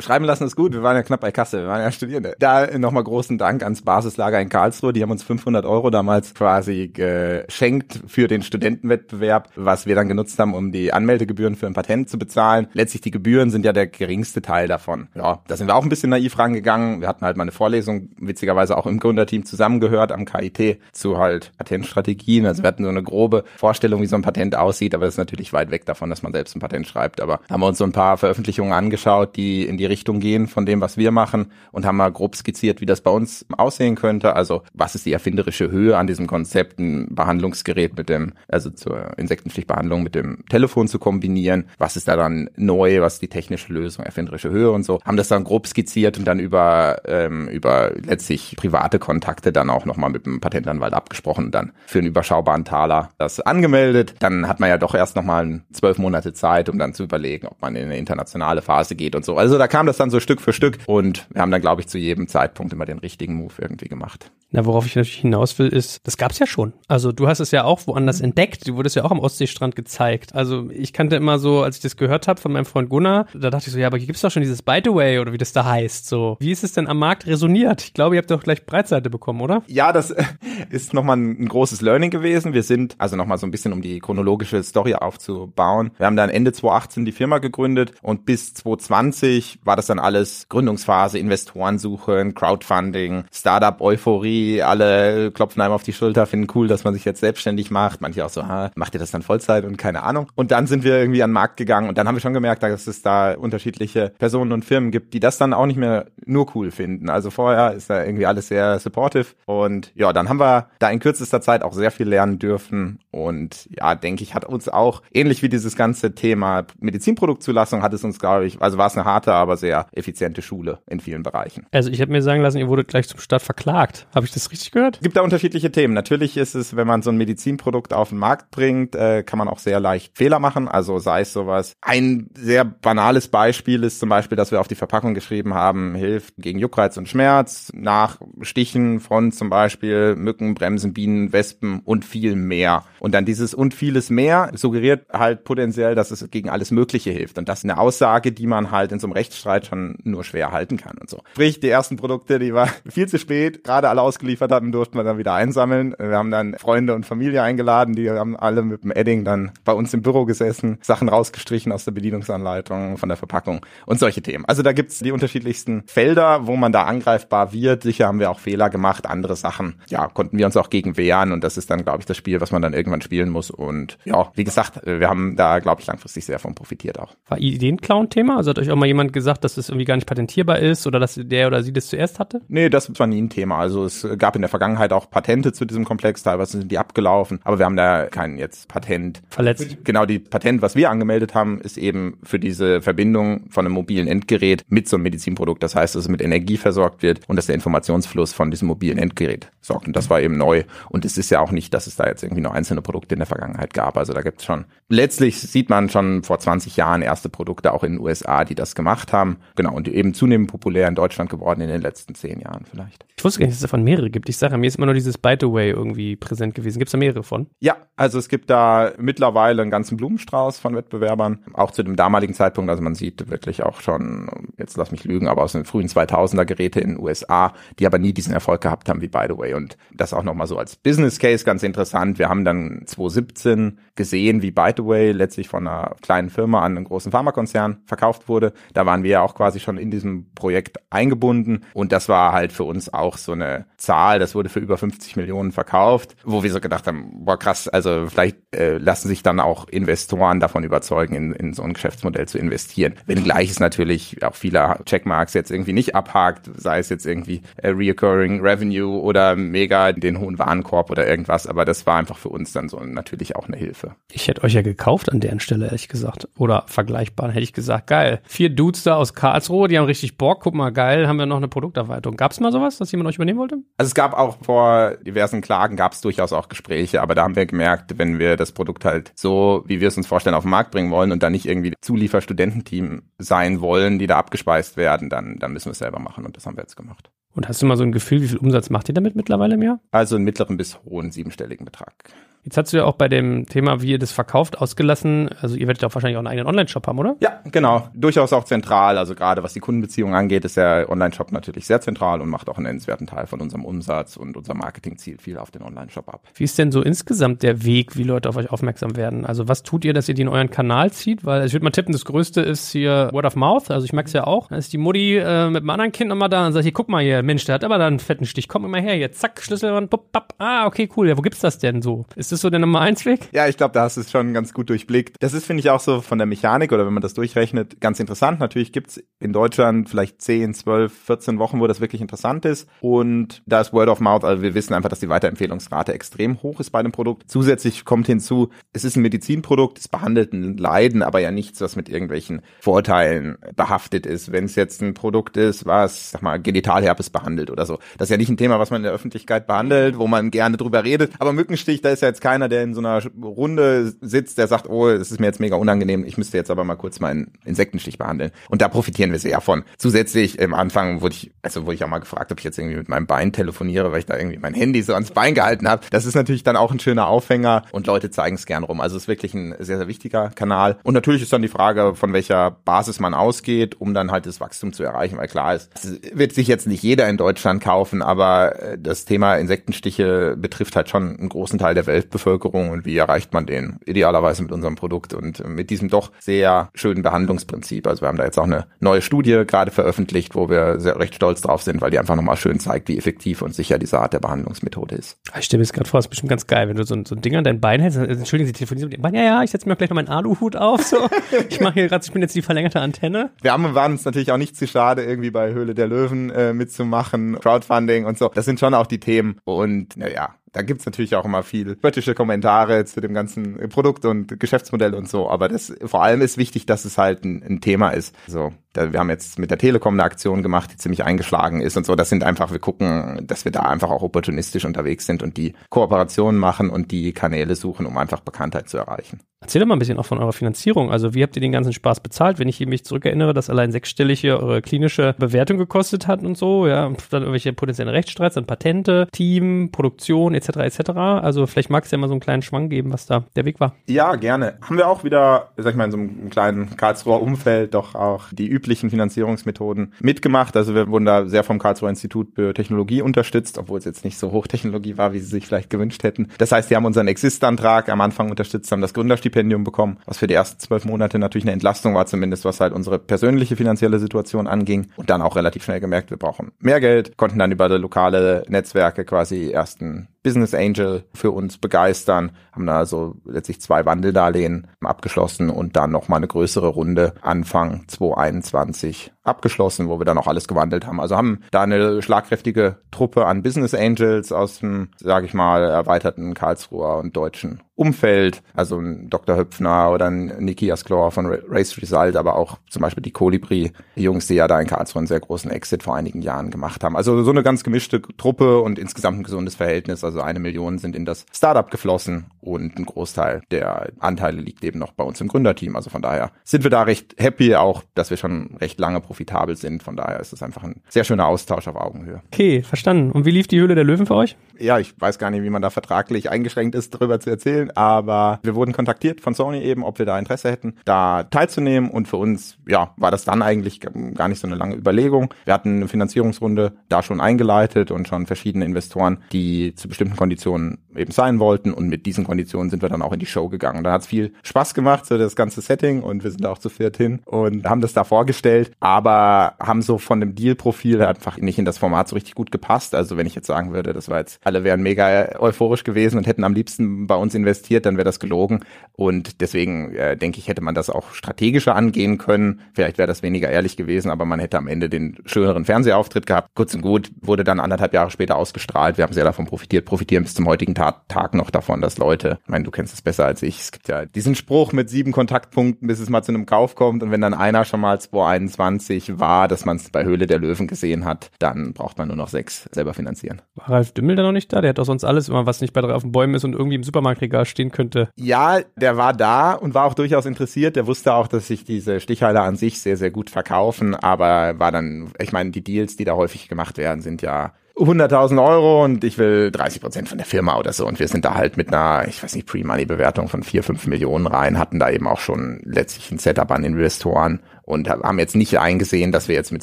Schreiben lassen ist gut. Wir waren ja knapp bei Kasse. Wir waren ja Studierende. Da nochmal großen Dank ans Basislager in Karlsruhe. Die haben uns 500 Euro damals quasi geschenkt für den Studentenwettbewerb, was wir dann genutzt haben, um die Anmeldegebühren für ein Patent zu bezahlen. Letztlich die Gebühren sind ja der geringste Teil davon. Ja, da sind wir auch ein bisschen naiv rangegangen. Wir hatten halt mal eine Vorlesung, witzigerweise auch im Gründerteam zusammengehört am KIT zu halt Patentstrategien. Also wir hatten so eine grobe Vorstellung, wie so ein Patent aussieht, aber das ist natürlich weit weg davon, dass man selbst ein Patent schreibt. Aber haben wir uns so ein paar Veröffentlichungen angeschaut, die in die Richtung gehen von dem, was wir machen und haben mal grob skizziert, wie das bei uns aussehen könnte. Also was ist die erfinderische Höhe an diesem Konzept, ein Behandlungsgerät mit dem, also zur Insektenpflichtbehandlung mit dem Telefon zu kombinieren? Was ist da dann neu? Was ist die technische Lösung, erfinderische Höhe und so? Haben das dann grob skizziert und dann über, ähm, über letztlich private Kontakte dann auch nochmal mit dem Patentanwalt abgesprochen und dann für einen überschaubaren Taler das angemeldet. Dann hat man ja doch erst nochmal zwölf Monate Zeit, um dann zu überlegen, ob man in eine internationale Phase geht und so. Also da kam das dann so Stück für Stück und wir haben dann, glaube ich, zu jedem Zeitpunkt immer den richtigen Move irgendwie gemacht. Na, worauf ich natürlich hinaus will, ist, das gab's ja schon. Also du hast es ja auch woanders entdeckt. Du wurdest ja auch am Ostseestrand gezeigt. Also ich kannte immer so, als ich das gehört habe von meinem Freund Gunnar, da dachte ich so, ja, aber hier gibt's doch schon dieses By the Way oder wie das da heißt. So, wie ist es denn am Markt resoniert? Ich glaube, ihr habt doch gleich Breitseite bekommen, oder? Ja, das ist nochmal ein großes Learning gewesen. Wir sind, also nochmal so ein bisschen, um die chronologische Story aufzubauen. Wir haben dann Ende 2018 die Firma gegründet und bis 2020 war das dann alles Gründungsphase, Investorensuche, Crowdfunding, Startup-Euphorie alle klopfen einem auf die Schulter, finden cool, dass man sich jetzt selbstständig macht. Manche auch so, ha, macht ihr das dann Vollzeit und keine Ahnung. Und dann sind wir irgendwie an den Markt gegangen und dann haben wir schon gemerkt, dass es da unterschiedliche Personen und Firmen gibt, die das dann auch nicht mehr nur cool finden. Also vorher ist da irgendwie alles sehr supportive und ja, dann haben wir da in kürzester Zeit auch sehr viel lernen dürfen und ja, denke ich, hat uns auch ähnlich wie dieses ganze Thema Medizinproduktzulassung hat es uns, glaube ich, also war es eine harte, aber sehr effiziente Schule in vielen Bereichen. Also ich habe mir sagen lassen, ihr wurdet gleich zum Start verklagt. Habe ich das richtig gehört? Es gibt da unterschiedliche Themen. Natürlich ist es, wenn man so ein Medizinprodukt auf den Markt bringt, äh, kann man auch sehr leicht Fehler machen. Also sei es sowas. Ein sehr banales Beispiel ist zum Beispiel, dass wir auf die Verpackung geschrieben haben, hilft gegen Juckreiz und Schmerz, nach Stichen von zum Beispiel Mücken, Bremsen, Bienen, Wespen und viel mehr. Und dann dieses und vieles mehr suggeriert halt potenziell, dass es gegen alles Mögliche hilft. Und das ist eine Aussage, die man halt in so einem Rechtsstreit schon nur schwer halten kann und so. Sprich, die ersten Produkte, die war viel zu spät, gerade alle ausgeliefert hatten, durften wir dann wieder einsammeln. Wir haben dann Freunde und Familie eingeladen, die haben alle mit dem Edding dann bei uns im Büro gesessen, Sachen rausgestrichen aus der Bedienungsanleitung, von der Verpackung und solche Themen. Also da gibt's die unterschiedlichsten Felder, wo man da angreifbar wird. Sicher haben wir auch Fehler gemacht, andere Sachen, ja, konnten wir uns auch gegen wehren und das ist dann, glaube ich, das Spiel, was man dann irgendwann spielen muss. Und ja, wie gesagt, wir haben da, glaube ich, langfristig sehr von profitiert auch. War Ideenclown-Thema? Also hat euch auch mal jemand gesagt, dass es irgendwie gar nicht patentierbar ist oder dass der oder sie das zuerst hatte? Nee, das war nie ein Thema. Also es gab in der Vergangenheit auch Patente zu diesem Komplex, teilweise sind die abgelaufen, aber wir haben da kein jetzt Patent. Verletzt. Genau, die Patent, was wir angemeldet haben, ist eben für diese Verbindung von einem mobilen Endgerät mit so einem Medizinprodukt. Das heißt, dass es mit Energie versorgt wird und dass der Informationsfluss von diesem mobilen Endgerät sorgt. Und das war eben neu. Und es ist ja auch nicht, dass es da jetzt irgendwie nur einzelne Produkte in der Vergangenheit gab. Also da gibt es schon, letztlich sieht man schon vor 20 Jahren erste Produkte auch in den USA, die das gemacht haben. Genau, und eben zunehmend populär in Deutschland geworden in den letzten zehn Jahren vielleicht. Ich wusste gar nicht, dass es davon mehrere gibt. Ich sage, mir ist immer nur dieses By the Way irgendwie präsent gewesen. Gibt es da mehrere von? Ja, also es gibt da mittlerweile einen ganzen Blumenstrauß von Wettbewerbern. Auch zu dem damaligen Zeitpunkt, also man sieht wirklich auch schon, jetzt lass mich lügen, aber aus den frühen 2000er Geräte in den USA, die aber nie diesen Erfolg gehabt haben wie By the Way. Und das auch nochmal so als Business Case ganz interessant. Wir haben dann 2017 gesehen, wie By the Way letztlich von einer kleinen Firma an einen großen Pharmakonzern verkauft wurde. Da waren wir ja auch quasi schon in diesem Projekt eingebunden. Und das war halt für uns auch so eine Zahl. Das wurde für über 50 Millionen verkauft, wo wir so gedacht haben, boah krass, also vielleicht äh, lassen sich dann auch Investoren davon überzeugen, in, in so ein Geschäftsmodell zu investieren. Wenngleich es natürlich auch viele Checkmarks jetzt irgendwie nicht abhakt, sei es jetzt irgendwie äh, Reoccurring Revenue oder mega den hohen Warenkorb oder irgendwas, aber das war einfach für uns dann so natürlich auch eine Hilfe. Ich hätte euch ja gekauft an deren Stelle, ehrlich gesagt. Oder vergleichbar, hätte ich gesagt, geil. Vier Dudes da aus Karlsruhe, die haben richtig Bock, guck mal, geil, haben wir noch eine Produkterweiterung. Gab es mal sowas, dass jemand euch übernehmen wollte? Also es gab auch vor diversen Klagen gab es durchaus auch Gespräche, aber da haben wir gemerkt, wenn wir das Produkt halt so, wie wir es uns vorstellen, auf den Markt bringen wollen und dann nicht irgendwie Zulieferstudententeam sein wollen, die da abgespeist werden, dann, dann müssen wir es selber machen und das haben wir jetzt gemacht. Und hast du mal so ein Gefühl, wie viel Umsatz macht ihr damit mittlerweile im Jahr? Also einen mittleren bis hohen siebenstelligen Betrag. Jetzt hast du ja auch bei dem Thema, wie ihr das verkauft, ausgelassen. Also ihr werdet ja auch wahrscheinlich auch einen eigenen Online-Shop haben, oder? Ja, genau. Durchaus auch zentral. Also gerade was die Kundenbeziehung angeht, ist der Online-Shop natürlich sehr zentral und macht auch einen nennenswerten Teil von unserem Umsatz und unserem Marketing-Ziel viel auf den Online-Shop ab. Wie ist denn so insgesamt der Weg, wie Leute auf euch aufmerksam werden? Also was tut ihr, dass ihr die in euren Kanal zieht? Weil ich würde mal tippen, das Größte ist hier Word of Mouth. Also ich merke es ja auch. Da ist die Mutti äh, mit einem anderen Kind nochmal da und sagt, hier, guck mal hier, Mensch, der hat aber da einen fetten Stich. Komm immer her hier. Zack, Schlüssel und pup, papp. Ah, okay, cool. Ja, wo gibt's das denn so? Ist das so der Nummer eins Weg? Ja, ich glaube, da hast du es schon ganz gut durchblickt. Das ist, finde ich, auch so von der Mechanik oder wenn man das durchrechnet, ganz interessant. Natürlich gibt's in Deutschland vielleicht 10, 12, 14 Wochen, wo das wirklich interessant ist. Und da ist Word of Mouth, also wir wissen einfach, dass die Weiterempfehlungsrate extrem hoch ist bei dem Produkt. Zusätzlich kommt hinzu, es ist ein Medizinprodukt, es behandelt ein Leiden, aber ja nichts, was mit irgendwelchen Vorteilen behaftet ist. Wenn es jetzt ein Produkt ist, was, sag mal, Genitalherpes behandelt oder so. Das ist ja nicht ein Thema, was man in der Öffentlichkeit behandelt, wo man gerne drüber redet. Aber Mückenstich, da ist ja jetzt jetzt keiner, der in so einer Runde sitzt, der sagt, oh, es ist mir jetzt mega unangenehm, ich müsste jetzt aber mal kurz meinen Insektenstich behandeln. Und da profitieren wir sehr von. Zusätzlich im Anfang wurde ich, also wurde ich auch mal gefragt, ob ich jetzt irgendwie mit meinem Bein telefoniere, weil ich da irgendwie mein Handy so ans Bein gehalten habe. Das ist natürlich dann auch ein schöner Aufhänger und Leute zeigen es gern rum. Also es ist wirklich ein sehr, sehr wichtiger Kanal. Und natürlich ist dann die Frage, von welcher Basis man ausgeht, um dann halt das Wachstum zu erreichen, weil klar ist, wird sich jetzt nicht jeder in Deutschland kaufen, aber äh, das Thema Insektenstiche betrifft halt schon einen großen Teil der Weltbevölkerung und wie erreicht man den? Idealerweise mit unserem Produkt und mit diesem doch sehr schönen Behandlungsprinzip. Also wir haben da jetzt auch eine neue Studie gerade veröffentlicht, wo wir sehr recht stolz drauf sind, weil die einfach nochmal schön zeigt, wie effektiv und sicher diese Art der Behandlungsmethode ist. Ich stelle mir das gerade vor, das ist bestimmt ganz geil, wenn du so ein, so ein Ding an dein Bein hältst. Entschuldigen Sie, telefonieren mit dem Bein. Ja, ja, ich setze mir gleich noch meinen Aluhut auf. So. Ich mache hier gerade, ich bin jetzt die verlängerte Antenne. Wir haben, waren uns natürlich auch nicht zu schade, irgendwie bei Höhle der Löwen äh, mitzumachen, Crowdfunding und so. Das sind schon auch die Themen. Und naja, da gibt's natürlich auch immer viel spöttische Kommentare zu dem ganzen Produkt und Geschäftsmodell und so, aber das vor allem ist wichtig, dass es halt ein, ein Thema ist. So, da, wir haben jetzt mit der Telekom eine Aktion gemacht, die ziemlich eingeschlagen ist und so. Das sind einfach, wir gucken, dass wir da einfach auch opportunistisch unterwegs sind und die Kooperationen machen und die Kanäle suchen, um einfach Bekanntheit zu erreichen. Erzähl doch mal ein bisschen auch von eurer Finanzierung. Also wie habt ihr den ganzen Spaß bezahlt? Wenn ich mich zurückerinnere, dass allein sechsstellig hier eure klinische Bewertung gekostet hat und so, ja, dann irgendwelche potenziellen Rechtsstreits, dann Patente, Team, Produktion etc. etc. Also vielleicht magst du ja mal so einen kleinen Schwang geben, was da der Weg war. Ja, gerne. Haben wir auch wieder, sag ich mal, in so einem kleinen Karlsruher Umfeld doch auch die üblichen Finanzierungsmethoden mitgemacht. Also wir wurden da sehr vom Karlsruher Institut für Technologie unterstützt, obwohl es jetzt nicht so Hochtechnologie war, wie sie sich vielleicht gewünscht hätten. Das heißt, die haben unseren Exist-Antrag am Anfang unterstützt, haben das Gründerstipendium Stipendium bekommen, was für die ersten zwölf Monate natürlich eine Entlastung war, zumindest was halt unsere persönliche finanzielle Situation anging. Und dann auch relativ schnell gemerkt, wir brauchen mehr Geld, konnten dann über lokale Netzwerke quasi ersten Business Angel für uns begeistern, haben da also letztlich zwei Wandeldarlehen abgeschlossen und dann nochmal eine größere Runde Anfang 2021 abgeschlossen, wo wir dann auch alles gewandelt haben. Also haben da eine schlagkräftige Truppe an Business Angels aus dem, sage ich mal, erweiterten Karlsruher und deutschen Umfeld, also ein Dr. Höpfner oder ein Niki Asklor von Race Result, aber auch zum Beispiel die Colibri-Jungs, die ja da in Karlsruhe einen sehr großen Exit vor einigen Jahren gemacht haben. Also so eine ganz gemischte Truppe und insgesamt ein gesundes Verhältnis. Also eine Million sind in das Startup geflossen und ein Großteil der Anteile liegt eben noch bei uns im Gründerteam. Also von daher sind wir da recht happy, auch dass wir schon recht lange profitabel sind. Von daher ist es einfach ein sehr schöner Austausch auf Augenhöhe. Okay, verstanden. Und wie lief die Höhle der Löwen für euch? Ja, ich weiß gar nicht, wie man da vertraglich eingeschränkt ist, darüber zu erzählen, aber wir wurden kontaktiert von Sony eben, ob wir da Interesse hätten, da teilzunehmen und für uns, ja, war das dann eigentlich gar nicht so eine lange Überlegung. Wir hatten eine Finanzierungsrunde da schon eingeleitet und schon verschiedene Investoren, die zu bestimmten Konditionen eben sein wollten und mit diesen Konditionen sind wir dann auch in die Show gegangen. Da hat es viel Spaß gemacht, so das ganze Setting und wir sind auch zu viert hin und haben das da vorgestellt, aber haben so von dem Deal-Profil einfach nicht in das Format so richtig gut gepasst. Also wenn ich jetzt sagen würde, das war jetzt, alle wären mega euphorisch gewesen und hätten am liebsten bei uns investiert, dann wäre das gelogen. Und deswegen äh, denke ich, hätte man das auch strategischer angehen können. Vielleicht wäre das weniger ehrlich gewesen, aber man hätte am Ende den schöneren Fernsehauftritt gehabt. Kurz und gut, wurde dann anderthalb Jahre später ausgestrahlt. Wir haben sehr davon profitiert, profitieren bis zum heutigen Tag, noch davon, dass Leute, ich meine, du kennst es besser als ich, es gibt ja diesen Spruch mit sieben Kontaktpunkten, bis es mal zu einem Kauf kommt und wenn dann einer schon mal 2021 war, dass man es bei Höhle der Löwen gesehen hat, dann braucht man nur noch sechs selber finanzieren. War Ralf Dümmel da noch nicht da? Der hat doch sonst alles immer, was nicht bei drei auf den Bäumen ist und irgendwie im Supermarktregal stehen könnte. Ja, der war da und war auch durchaus interessiert. Der wusste auch, dass sich diese Stichheiler an sich sehr, sehr gut verkaufen, aber war dann, ich meine, die Deals, die da häufig gemacht werden, sind ja 100.000 Euro und ich will 30 Prozent von der Firma oder so. Und wir sind da halt mit einer, ich weiß nicht, Pre-Money-Bewertung von 4, 5 Millionen rein, hatten da eben auch schon letztlich ein Setup an Investoren und haben jetzt nicht eingesehen, dass wir jetzt mit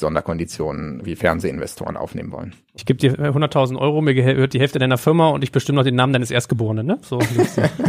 Sonderkonditionen wie Fernsehinvestoren aufnehmen wollen. Ich gebe dir 100.000 Euro, mir gehört die Hälfte deiner Firma und ich bestimme noch den Namen deines Erstgeborenen, ne? So.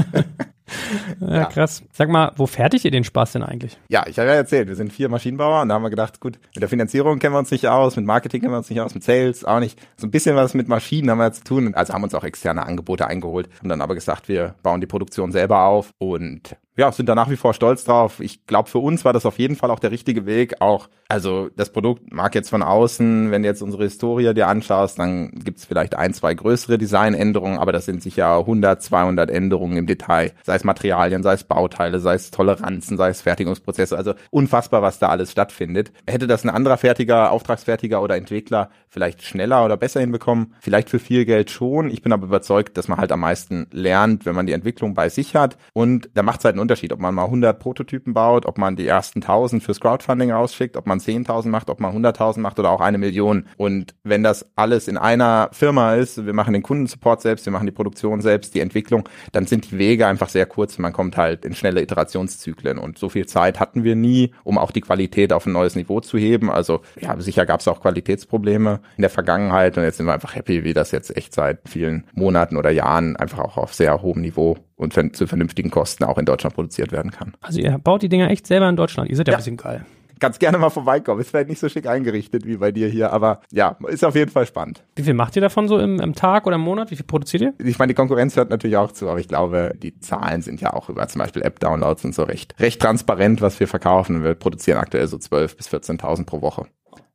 ja, krass. Sag mal, wo fertigt ihr den Spaß denn eigentlich? Ja, ich habe ja erzählt, wir sind vier Maschinenbauer und da haben wir gedacht, gut, mit der Finanzierung kennen wir uns nicht aus, mit Marketing kennen wir uns nicht aus, mit Sales auch nicht. So ein bisschen was mit Maschinen haben wir zu tun. Also haben uns auch externe Angebote eingeholt, haben dann aber gesagt, wir bauen die Produktion selber auf und ja, sind da nach wie vor stolz drauf. Ich glaube, für uns war das auf jeden Fall auch der richtige Weg. Auch, also das Produkt mag jetzt von außen, wenn du jetzt unsere Historie dir anschaust, dann gibt's vielleicht ein, zwei größere Designänderungen, aber das sind sicher 100, 200 Änderungen im Detail. Sei es Materialien, sei es Bauteile, sei es Toleranzen, sei es Fertigungsprozesse. Also unfassbar, was da alles stattfindet. Hätte das ein anderer Fertiger, Auftragsfertiger oder Entwickler vielleicht schneller oder besser hinbekommen? Vielleicht für viel Geld schon. Ich bin aber überzeugt, dass man halt am meisten lernt, wenn man die Entwicklung bei sich hat. Und da macht es halt einen Unterschied, ob man mal 100 Prototypen baut, ob man die ersten 1000 fürs Crowdfunding rausschickt, ob man 10.000 macht, ob man 100.000 macht oder auch eine Million. Und wenn das alles in einer Firma ist, wir machen den Kundensupport selbst, wir machen die Produktion selbst, die Entwicklung, dann sind die Wege einfach sehr kurz. Man kommt halt in schnelle Iterationszyklen. Und so viel Zeit hatten wir nie, um auch die Qualität auf ein neues Niveau zu heben. Also ja, sicher gab es auch Qualitätsprobleme in der Vergangenheit. Und jetzt sind wir einfach happy, wie das jetzt echt seit vielen Monaten oder Jahren einfach auch auf sehr hohem Niveau und zu vernünftigen Kosten auch in Deutschland produziert werden kann. Also ihr baut die Dinger echt selber in Deutschland. Ihr seid ja, ja. ein bisschen geil. Ganz gerne mal vorbeikommen. Ist vielleicht nicht so schick eingerichtet wie bei dir hier, aber ja, ist auf jeden Fall spannend. Wie viel macht ihr davon so im, im Tag oder im Monat? Wie viel produziert ihr? Ich meine, die Konkurrenz hört natürlich auch zu, aber ich glaube, die Zahlen sind ja auch über zum Beispiel App-Downloads und so recht, recht transparent, was wir verkaufen. Wir produzieren aktuell so 12.000 bis 14.000 pro Woche.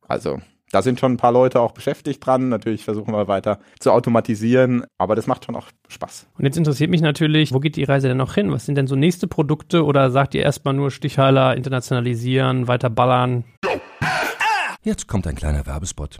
Also da sind schon ein paar Leute auch beschäftigt dran. Natürlich versuchen wir weiter zu automatisieren, aber das macht schon auch Spaß. Und jetzt interessiert mich natürlich, wo geht die Reise denn noch hin? Was sind denn so nächste Produkte oder sagt ihr erstmal nur Stichheiler, internationalisieren, weiter ballern? Jetzt kommt ein kleiner Werbespot.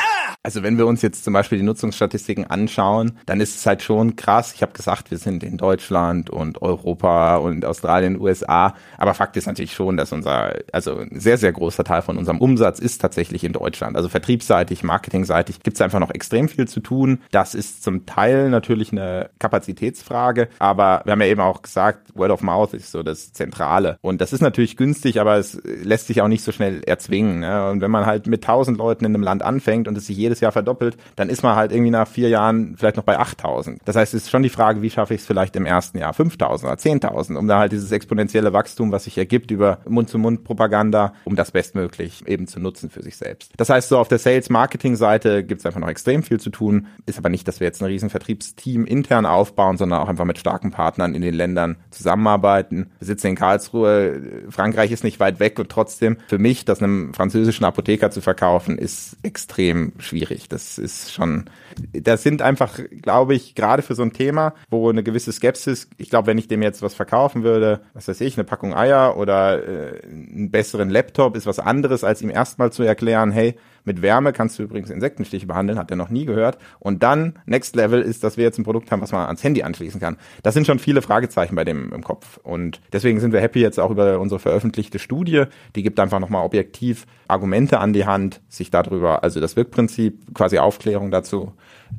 Also wenn wir uns jetzt zum Beispiel die Nutzungsstatistiken anschauen, dann ist es halt schon krass. Ich habe gesagt, wir sind in Deutschland und Europa und Australien, USA. Aber Fakt ist natürlich schon, dass unser, also ein sehr, sehr großer Teil von unserem Umsatz ist tatsächlich in Deutschland. Also vertriebsseitig, marketingseitig gibt es einfach noch extrem viel zu tun. Das ist zum Teil natürlich eine Kapazitätsfrage. Aber wir haben ja eben auch gesagt, Word of Mouth ist so das Zentrale. Und das ist natürlich günstig, aber es lässt sich auch nicht so schnell erzwingen. Ne? Und wenn man halt mit tausend Leuten in einem Land anfängt und es sich jedes Jahr verdoppelt, dann ist man halt irgendwie nach vier Jahren vielleicht noch bei 8000. Das heißt, es ist schon die Frage, wie schaffe ich es vielleicht im ersten Jahr 5000 oder 10.000, um da halt dieses exponentielle Wachstum, was sich ergibt über Mund-zu-Mund-Propaganda, um das bestmöglich eben zu nutzen für sich selbst. Das heißt, so auf der Sales-Marketing-Seite gibt es einfach noch extrem viel zu tun. Ist aber nicht, dass wir jetzt ein riesen Vertriebsteam intern aufbauen, sondern auch einfach mit starken Partnern in den Ländern zusammenarbeiten. Wir sitzen in Karlsruhe, Frankreich ist nicht weit weg und trotzdem für mich, das einem französischen Apotheker zu verkaufen, ist extrem schwierig schwierig. Das ist schon, das sind einfach, glaube ich, gerade für so ein Thema, wo eine gewisse Skepsis, ich glaube, wenn ich dem jetzt was verkaufen würde, was weiß ich, eine Packung Eier oder äh, einen besseren Laptop, ist was anderes, als ihm erstmal zu erklären, hey, mit Wärme kannst du übrigens Insektenstiche behandeln, hat er noch nie gehört. Und dann, Next Level, ist, dass wir jetzt ein Produkt haben, was man ans Handy anschließen kann. Das sind schon viele Fragezeichen bei dem im Kopf. Und deswegen sind wir happy jetzt auch über unsere veröffentlichte Studie. Die gibt einfach nochmal objektiv Argumente an die Hand, sich darüber, also das Wirkprinzip, quasi Aufklärung dazu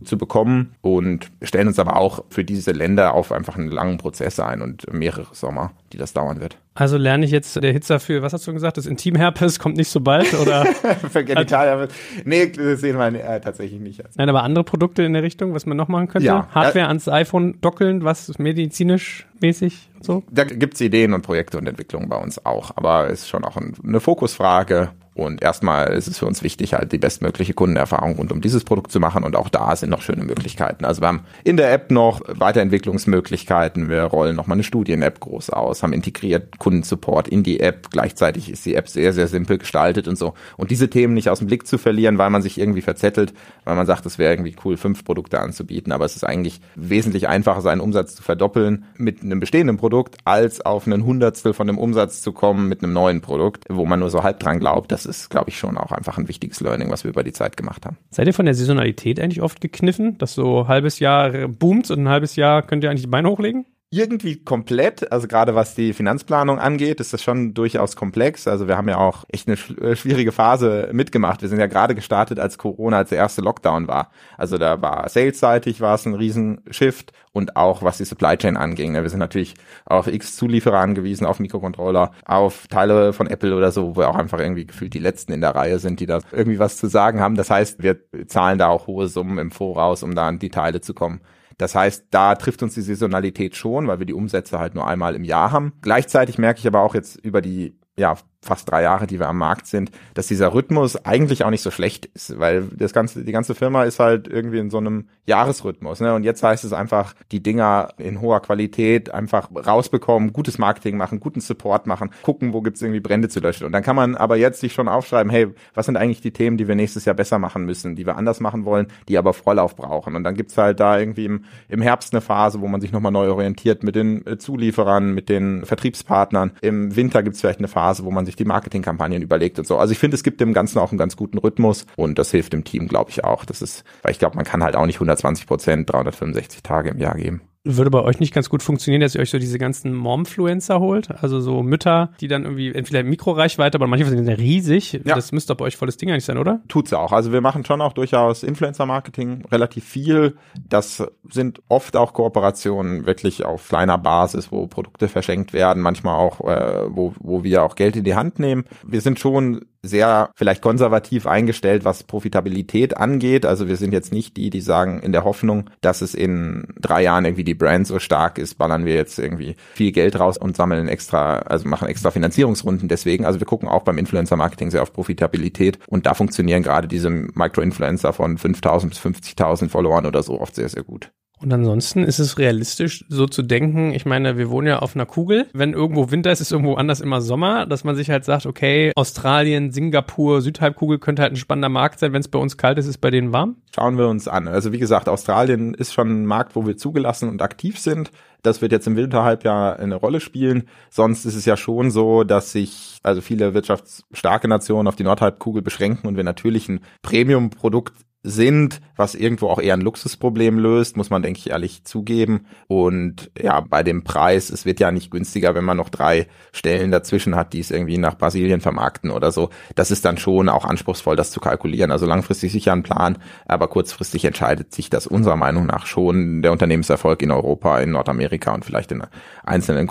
zu bekommen und stellen uns aber auch für diese Länder auf einfach einen langen Prozess ein und mehrere Sommer, die das dauern wird. Also lerne ich jetzt der Hitzer für, was hast du gesagt, das Intimherpes kommt nicht so bald oder? für Genitalherpes. Nee, das sehen wir äh, tatsächlich nicht. Nein, aber andere Produkte in der Richtung, was man noch machen könnte? Ja. Hardware ans iPhone dockeln, was medizinisch mäßig so? Da gibt's Ideen und Projekte und Entwicklungen bei uns auch, aber ist schon auch eine Fokusfrage Und erstmal ist es für uns wichtig, halt die bestmögliche Kundenerfahrung rund um dieses Produkt zu machen. Und auch da sind noch schöne Möglichkeiten. Also wir haben in der App noch Weiterentwicklungsmöglichkeiten. Wir rollen noch mal eine Studien-App groß aus, haben integriert Kundensupport in die App. Gleichzeitig ist die App sehr, sehr simpel gestaltet und so. Und diese Themen nicht aus dem Blick zu verlieren, weil man sich irgendwie verzettelt, weil man sagt, es wäre irgendwie cool, fünf Produkte anzubieten. Aber es ist eigentlich wesentlich einfacher, seinen Umsatz zu verdoppeln mit einem bestehenden Produkt, als auf einen Hundertstel von dem Umsatz zu kommen mit einem neuen Produkt, wo man nur so halb dran glaubt das ist, glaube ich, schon auch einfach ein wichtiges Learning, was wir über die Zeit gemacht haben. Seid ihr von der Saisonalität eigentlich oft gekniffen, dass so ein halbes Jahr boomt und ein halbes Jahr könnt ihr eigentlich die Beine hochlegen? Irgendwie komplett, also gerade was die Finanzplanung angeht, ist das schon durchaus komplex. Also wir haben ja auch echt eine äh, schwierige Phase mitgemacht. Wir sind ja gerade gestartet, als Corona als der erste Lockdown war. Also da war salesseitig war es ein Riesenshift und auch was die Supply Chain anging. Wir sind natürlich auf X Zulieferer angewiesen, auf Mikrocontroller, auf Teile von Apple oder so, wo wir auch einfach irgendwie gefühlt die letzten in der Reihe sind, die da irgendwie was zu sagen haben. Das heißt, wir zahlen da auch hohe Summen im Voraus, um da an die Teile zu kommen. Das heißt, da trifft uns die Saisonalität schon, weil wir die Umsätze halt nur einmal im Jahr haben. Gleichzeitig merke ich aber auch jetzt über die ja, fast drei Jahre, die wir am Markt sind, dass dieser Rhythmus eigentlich auch nicht so schlecht ist, weil das ganze, die ganze Firma ist halt irgendwie in so einem Jahresrhythmus. Ne? Und jetzt heißt es einfach, die Dinger in hoher Qualität einfach rausbekommen, gutes Marketing machen, guten Support machen, gucken, wo gibt's irgendwie Brände zu löschen. Und dann kann man aber jetzt sich schon aufschreiben, hey, was sind eigentlich die Themen, die wir nächstes Jahr besser machen müssen, die wir anders machen wollen, die aber Vorlauf brauchen. Und dann gibt's halt da irgendwie im, im Herbst eine Phase, wo man sich nochmal neu orientiert mit den äh, Zulieferern, mit den Vertriebspartnern. Im Winter gibt's vielleicht eine Phase, wo man sich sich die Marketingkampagnen überlegt und so. Also ich finde, es gibt dem Ganzen auch einen ganz guten Rhythmus und das hilft dem Team, glaube ich, auch. Das ist, weil ich glaube, man kann halt auch nicht 120 Prozent 365 Tage im Jahr geben würde bei euch nicht ganz gut funktionieren, dass ihr euch so diese ganzen Momfluencer holt, also so Mütter, die dann irgendwie entweder Mikroreichweite, aber manchmal sind die riesig. Ja. Das müsste bei euch volles Ding eigentlich sein, oder? Tut's auch. Also wir machen schon auch durchaus Influencer-Marketing relativ viel. Das sind oft auch Kooperationen wirklich auf kleiner Basis, wo Produkte verschenkt werden, manchmal auch, äh, wo, wo wir auch Geld in die Hand nehmen. Wir sind schon sehr vielleicht konservativ eingestellt, was Profitabilität angeht. Also wir sind jetzt nicht die, die sagen, in der Hoffnung, dass es in drei Jahren irgendwie die Brand so stark ist, ballern wir jetzt irgendwie viel Geld raus und sammeln extra, also machen extra Finanzierungsrunden deswegen. Also wir gucken auch beim Influencer-Marketing sehr auf Profitabilität und da funktionieren gerade diese Micro-Influencer von 5.000 bis 50.000 Followern oder so oft sehr, sehr gut. Und ansonsten ist es realistisch, so zu denken, ich meine, wir wohnen ja auf einer Kugel. Wenn irgendwo Winter ist, ist irgendwo anders immer Sommer, dass man sich halt sagt, okay, Australien, Singapur, Südhalbkugel könnte halt ein spannender Markt sein. Wenn es bei uns kalt ist, ist bei denen warm? Schauen wir uns an. Also wie gesagt, Australien ist schon ein Markt, wo wir zugelassen und aktiv sind. Das wird jetzt im Winterhalbjahr eine Rolle spielen. Sonst ist es ja schon so, dass sich also viele wirtschaftsstarke Nationen auf die Nordhalbkugel beschränken und wir natürlich ein Premium-Produkt sind, was irgendwo auch eher ein Luxusproblem löst, muss man, denke ich, ehrlich zugeben. Und ja, bei dem Preis, es wird ja nicht günstiger, wenn man noch drei Stellen dazwischen hat, die es irgendwie nach Brasilien vermarkten oder so. Das ist dann schon auch anspruchsfall, das zu kalkulieren. Also langfristig sicher ein Plan, aber kurzfristig entscheidet sich das unserer Meinung nach schon der Unternehmenserfolg in Europa, in Nordamerika und vielleicht in einzelnen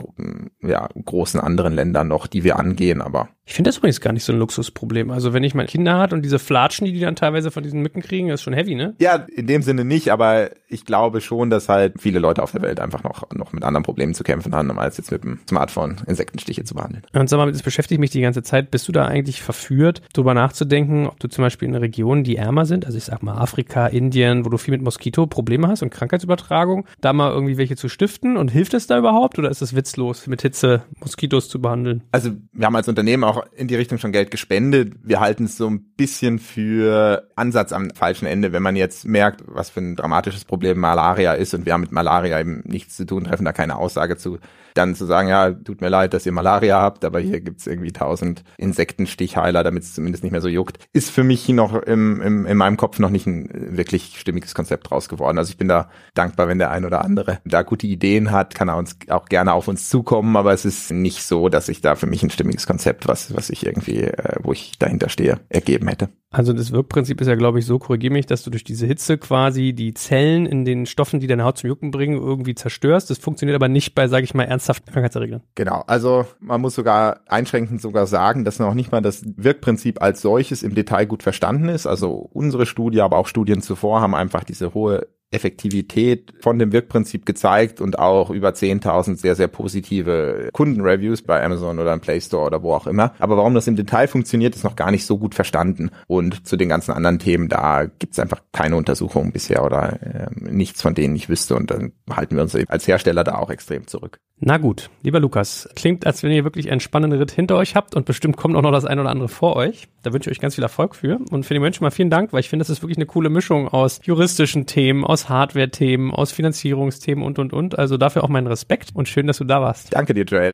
ja, großen anderen Ländern noch, die wir angehen, aber ich finde das übrigens gar nicht so ein Luxusproblem. Also wenn ich meine Kinder hat und diese Flatschen, die die dann teilweise von diesen Mücken kriegen, ist schon heavy, ne? Ja, in dem Sinne nicht, aber ich glaube schon, dass halt viele Leute auf der Welt einfach noch, noch mit anderen Problemen zu kämpfen haben, als jetzt mit dem Smartphone Insektenstiche zu behandeln. Und sag mal, das beschäftigt mich die ganze Zeit. Bist du da eigentlich verführt, darüber nachzudenken, ob du zum Beispiel in Regionen, die ärmer sind, also ich sag mal Afrika, Indien, wo du viel mit Moskito Probleme hast und Krankheitsübertragung, da mal irgendwie welche zu stiften und hilft es da überhaupt oder ist es witzlos, mit Hitze Moskitos zu behandeln? Also wir haben als Unternehmen auch in die Richtung schon Geld gespendet. Wir halten es so ein bisschen für Ansatz am falschen Ende, wenn man jetzt merkt, was für ein dramatisches Problem Malaria ist und wir haben mit Malaria eben nichts zu tun, treffen da keine Aussage zu dann zu sagen, ja, tut mir leid, dass ihr Malaria habt, aber hier gibt's irgendwie tausend Insektenstichheiler, damit es zumindest nicht mehr so juckt, ist für mich noch im, im, in meinem Kopf noch nicht ein wirklich stimmiges Konzept draus geworden. Also ich bin da dankbar, wenn der ein oder andere da gute Ideen hat, kann er uns auch gerne auf uns zukommen, aber es ist nicht so, dass ich da für mich ein stimmiges Konzept, was, was ich irgendwie, äh, wo ich dahinter stehe, ergeben hätte. Also das Wirkprinzip ist ja, glaube ich, so, korrigier mich, dass du durch diese Hitze quasi die Zellen in den Stoffen, die deine Haut zum Jucken bringen, irgendwie zerstörst. Das funktioniert aber nicht bei, sage ich mal, ernsthaften Krankheitserregern. Genau, also man muss sogar einschränkend sogar sagen, dass noch nicht mal das Wirkprinzip als solches im Detail gut verstanden ist. Also unsere Studie, aber auch Studien zuvor haben einfach diese hohe Effektivität von dem Wirkprinzip gezeigt und auch über 10.000 sehr, sehr positive Kundenreviews bei Amazon oder im Play Store oder wo auch immer. Aber warum das im Detail funktioniert, ist noch gar nicht so gut verstanden. Und zu den ganzen anderen Themen, da gibt's einfach keine Untersuchungen bisher oder äh, nichts, von denen ich wüsste. Und dann halten wir uns als Hersteller da auch extrem zurück. Na gut, lieber Lukas, klingt, als wenn ihr wirklich einen spannenden Ritt hinter euch habt und bestimmt kommt auch noch das ein oder andere vor euch. Da wünsche ich euch ganz viel Erfolg für. Und für die Menschen mal vielen Dank, weil ich finde, das ist wirklich eine coole Mischung aus juristischen Themen, aus Hardware-Themen, aus Finanzierungsthemen und, und, und. Also dafür auch meinen Respekt und schön, dass du da warst. Danke dir, Joel.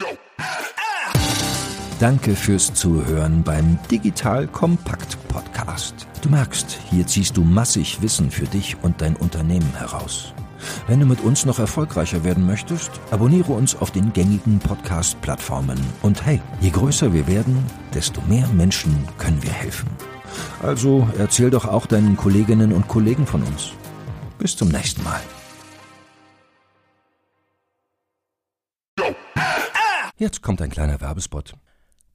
Danke fürs Zuhören beim Digital Kompakt Podcast. Du merkst, hier ziehst du massig Wissen für dich und dein Unternehmen heraus. Wenn du mit uns noch erfolgreicher werden möchtest, abonniere uns auf den gängigen Podcast-Plattformen. Und hey, je größer wir werden, desto mehr Menschen können wir helfen. Also erzähl doch auch deinen Kolleginnen und Kollegen von uns. Bis zum nächsten Mal. Jetzt kommt ein kleiner Werbespot.